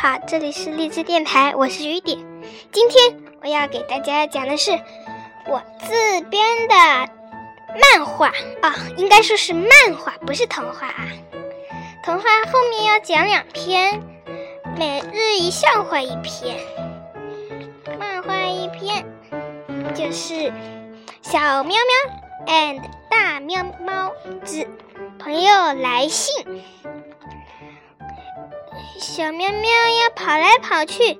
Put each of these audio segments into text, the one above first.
好，这里是荔枝电台，我是雨点。今天我要给大家讲的是我自编的漫画啊，应该说是漫画，不是童话啊。童话后面要讲两篇，每日一笑话一篇，漫画一篇，就是小喵喵 and 大喵猫之朋友来信。小喵喵要跑来跑去，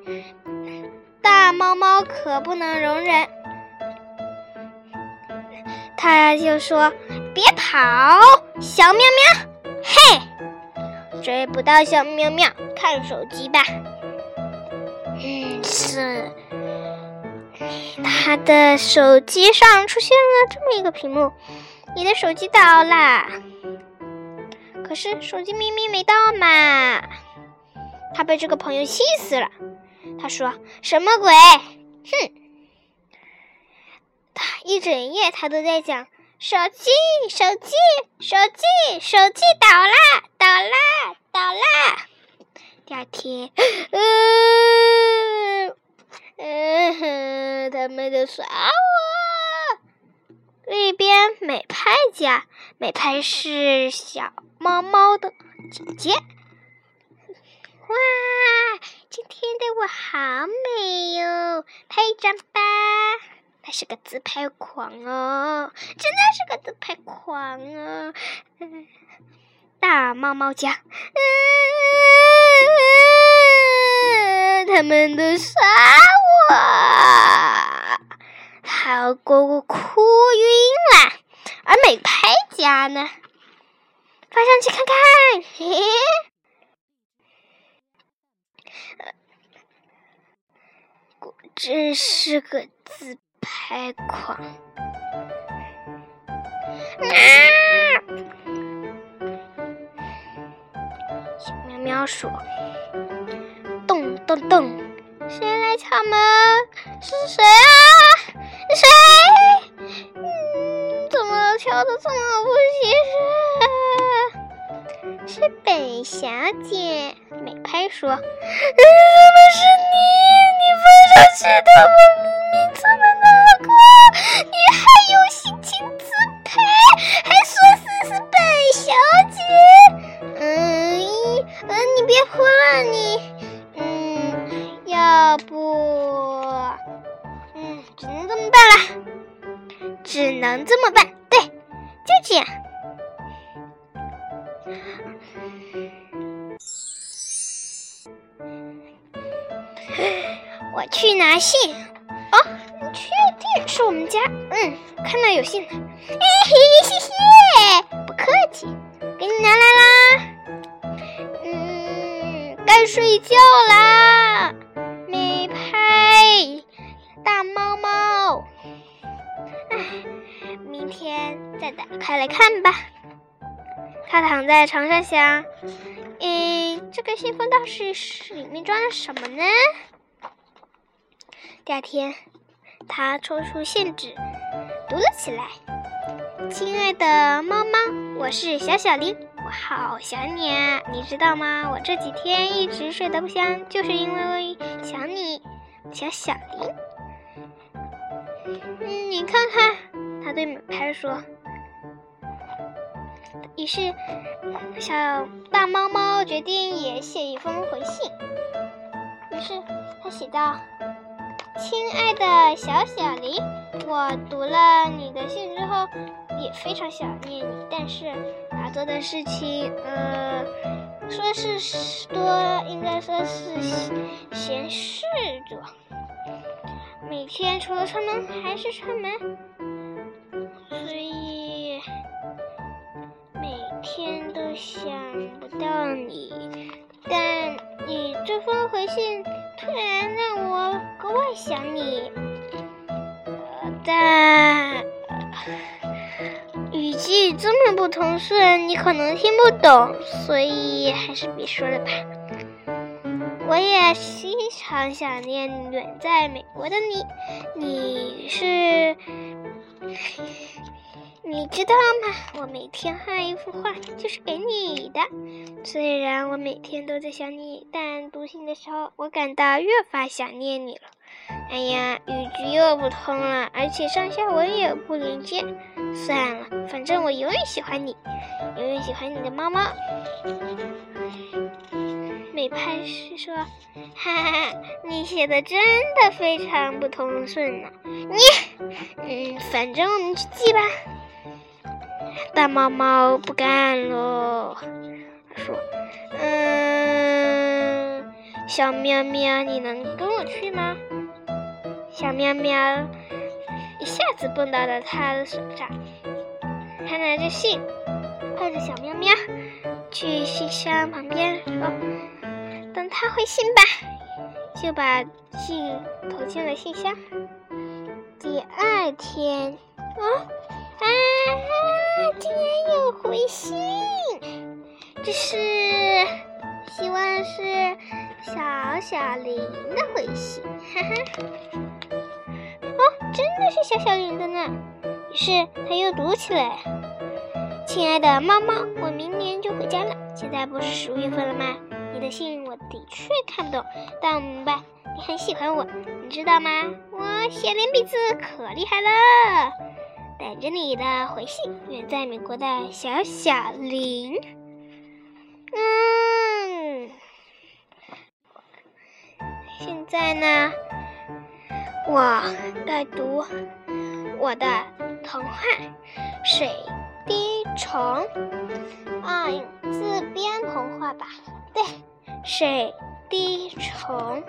大猫猫可不能容忍。他就说：“别跑，小喵喵！”嘿，追不到小喵喵，看手机吧。嗯，是。他的手机上出现了这么一个屏幕：“你的手机到啦。”可是手机明明没到嘛。他被这个朋友气死了。他说：“什么鬼？哼！”他一整夜他都在讲手机，手机，手机，手机倒啦，倒啦，倒啦。第二天，嗯嗯，他们都耍我。另一边，美拍家，美拍是小猫猫的姐姐。哇，今天的我好美哟！拍一张吧。他是个自拍狂哦，真的是个自拍狂哦。大猫猫家，嗯，他们都杀我，好过我哭晕了。而美拍家呢，发上去看看，嘿嘿。果真是个自拍狂！啊！小喵喵说：“咚咚咚，谁来敲门？是谁啊？谁？嗯，怎么敲的这么不本小姐。”美拍说：“怎么是你？”你翻上去的我明明这么难过，你还有心情自拍，还说是是本小姐。嗯，嗯，你别哭了，你，嗯，要不，嗯，只能这么办了，只能这么办，对，就这样。去拿信哦，你确定是我们家？嗯，看到有信了。嘿嘿，谢谢，不客气，给你拿来啦。嗯，该睡觉啦。美拍大猫猫，哎，明天再打开来看吧。他躺在床上想，诶，这个信封倒是是里面装了什么呢？第二天，他抽出信纸，读了起来：“亲爱的猫猫，我是小小林，我好想你啊！你知道吗？我这几天一直睡得不香，就是因为想你，小小林。嗯，你看看。”他对美拍说。于是，小大猫猫决定也写一封回信。于是，他写道。亲爱的小小林，我读了你的信之后，也非常想念你。但是要做的事情，呃，说是多，应该说是闲事做。每天除了串门还是串门，所以每天都想不到你。但你这封回信想你，但语气这么不通顺，你可能听不懂，所以还是别说了吧。我也非常想念远在美国的你，你是你知道吗？我每天画一幅画就是给你的。虽然我每天都在想你，但读信的时候，我感到越发想念你了。哎呀，语句又不通了，而且上下文也不连接。算了，反正我永远喜欢你，永远喜欢你的猫猫。美拍是说：“哈哈，你写的真的非常不通顺呢。”你，嗯，反正我们去记吧。大猫猫不干喽，说：“嗯，小喵喵，你能跟我去吗？”小喵喵一下子蹦到了他的手上，他拿着信，抱着小喵喵去信箱旁边说：“等他回信吧。”就把信投进了信箱。第二天，啊啊，竟然有回信！这是，希望是小小林的回信，哈哈。真的是小小林的呢，于是他又读起来：“亲爱的猫猫，我明年就回家了。现在不是十月份了吗？你的信我的确看不懂，但我明白你很喜欢我，你知道吗？我写连笔字可厉害了。等着你的回信，远在美国的小小林。嗯，现在呢？”我在读我的童话《水滴虫》啊，自编童话吧？对，《水滴虫》。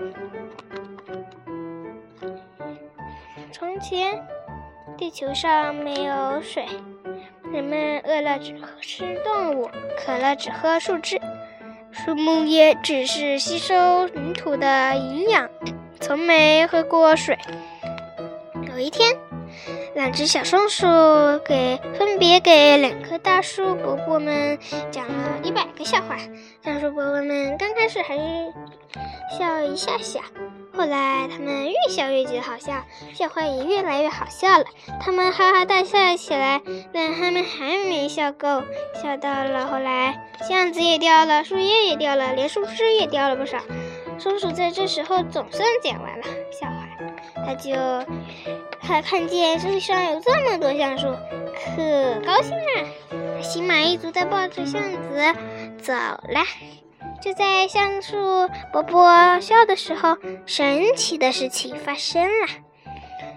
从前，地球上没有水，人们饿了只吃动物，渴了只喝树枝，树木也只是吸收泥土的营养。从没喝过水。有一天，两只小松鼠给分别给两棵大树伯伯们讲了一百个笑话。大树伯伯们刚开始还是笑一下下，后来他们越笑越觉得好笑，笑话也越来越好笑了。他们哈哈大笑起来，但他们还没笑够，笑到了后来，橡子也掉了，树叶也掉了，连树枝也掉了不少。松鼠在这时候总算讲完了笑话，他就他看见树上有这么多橡树，可高兴了，心满意足地抱着橡子走了。就在橡树伯伯笑的时候，神奇的事情发生了，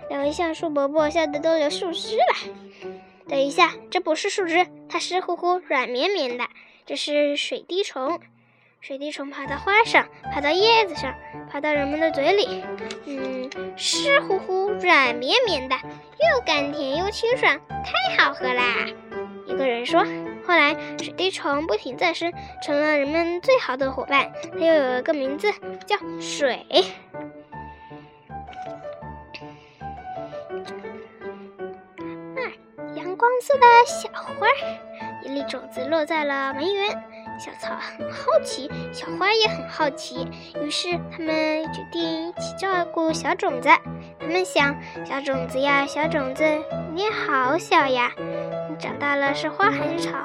两位橡树伯伯笑得都流树枝了。等一下，这不是树枝，它湿乎乎、软绵绵的，这是水滴虫。水滴虫爬到花上，爬到叶子上，爬到人们的嘴里，嗯，湿乎乎、软绵绵的，又甘甜又清爽，太好喝啦！一个人说。后来，水滴虫不停再生，成了人们最好的伙伴。它又有一个名字，叫水。啊，阳光色的小花，一粒种子落在了梅园。小草很好奇，小花也很好奇，于是他们决定一起照顾小种子。他们想，小种子呀，小种子，你好小呀，你长大了是花还是草？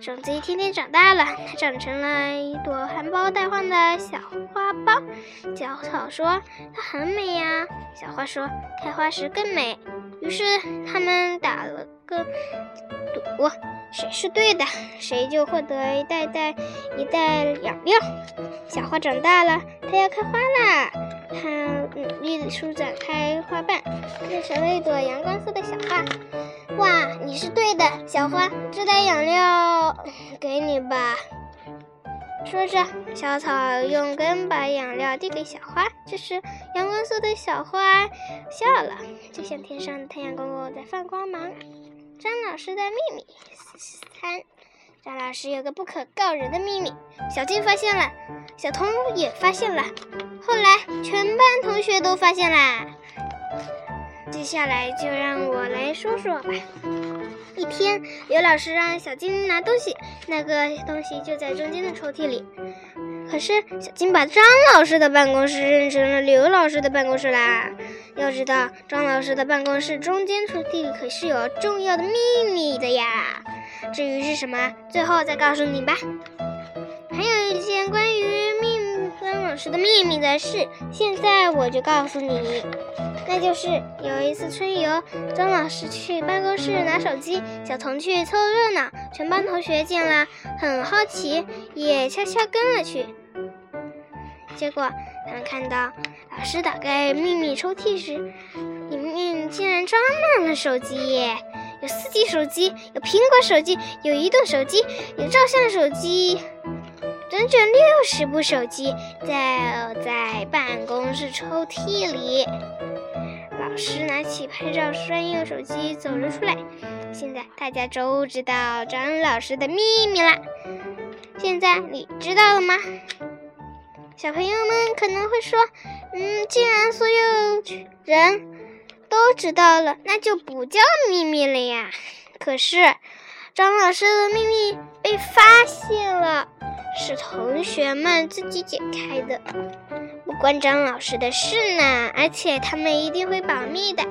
种子一天天长大了，它长成了一朵含苞待放的小花苞。小草说：“它很美呀。”小花说：“开花时更美。”于是他们打了个赌。谁是对的，谁就获得一袋袋一袋养料。小花长大了，它要开花啦！它努力地舒展开花瓣，变成了一朵阳光色的小花。哇，你是对的，小花，这袋养料给你吧。说着，小草用根把养料递给小花。这时，阳光色的小花笑了，就像天上的太阳公公在放光芒。张老师的秘密三：张老师有个不可告人的秘密，小金发现了，小童也发现了，后来全班同学都发现啦。接下来就让我来说说吧。一天，刘老师让小金拿东西，那个东西就在中间的抽屉里。可是小金把张老师的办公室认成了刘老师的办公室啦。要知道，张老师的办公室中间抽屉里可是有重要的秘密的呀。至于是什么，最后再告诉你吧。还有一件关于秘张老师的秘密的事，现在我就告诉你。那就是有一次春游，张老师去办公室拿手机，小童去凑热闹，全班同学见了很好奇，也悄悄跟了去。结果他们看到老师打开秘密抽屉时，里面竟然装满了手机耶！有四 G 手机，有苹果手机，有移动手机，有照相手机，整整六十部手机在在办公室抽屉里。老师拿起拍照专用手机走了出来。现在大家都知道张老师的秘密了。现在你知道了吗？小朋友们可能会说：“嗯，既然所有人都知道了，那就不叫秘密了呀。”可是张老师的秘密被发现了，是同学们自己解开的。不关张老师的事呢，而且他们一定会保密的。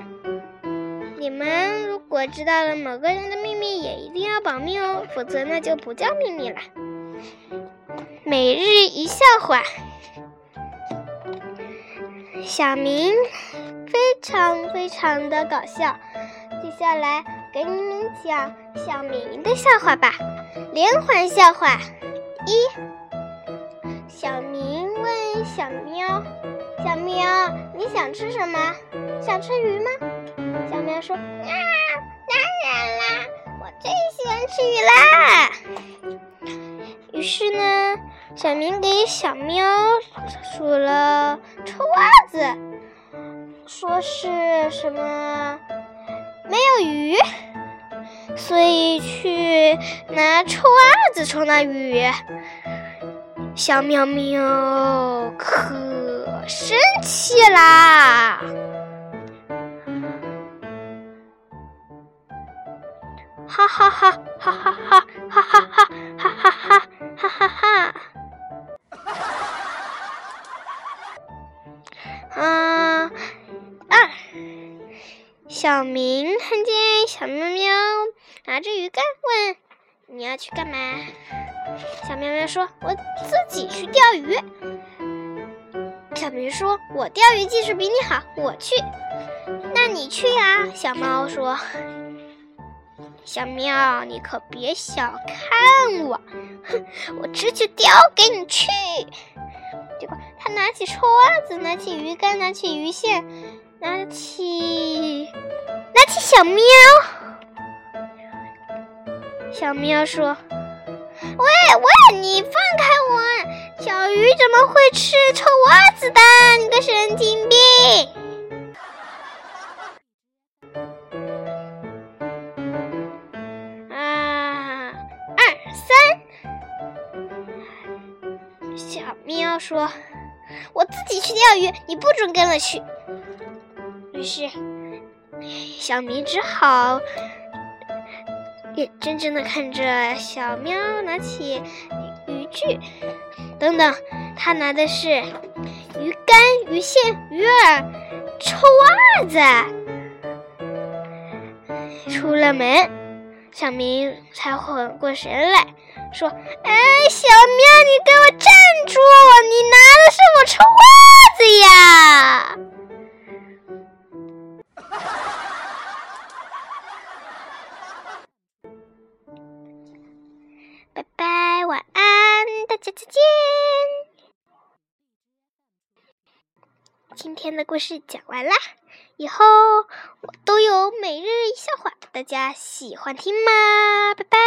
你们如果知道了某个人的秘密，也一定要保密哦，否则那就不叫秘密了。每日一笑话，小明非常非常的搞笑。接下来给你们讲小明的笑话吧，连环笑话一。小明问小喵：“小喵，你想吃什么？想吃鱼吗？”小喵说：“啊，当然啦，我最喜欢吃鱼啦。”于是呢，小明给小喵数了臭袜子，说是什么没有鱼，所以去拿臭袜子冲那鱼。小喵喵可生气啦！哈哈哈哈哈哈哈哈哈哈哈哈哈哈哈！啊，小明看见小喵喵拿着鱼竿，问：“你要去干嘛？”小喵喵说：“我自己去钓鱼。”小明说：“我钓鱼技术比你好，我去。”那你去呀。小猫说：“小喵，你可别小看我，哼，我这就钓给你去。”他拿起臭袜子，拿起鱼竿，拿起鱼线，拿起拿起小喵。小喵说。喂喂，你放开我！小鱼怎么会吃臭袜子的？你个神经病！啊，二三，小喵说：“自己去钓鱼，你不准跟了去。”于是，小明只好。眼睁睁的看着小喵拿起渔具，等等，他拿的是鱼竿、鱼线、鱼饵、臭袜子。出了门，小明才缓过神来，说：“哎，小喵，你给我站住！故事讲完啦，以后我都有每日一笑话，大家喜欢听吗？拜拜。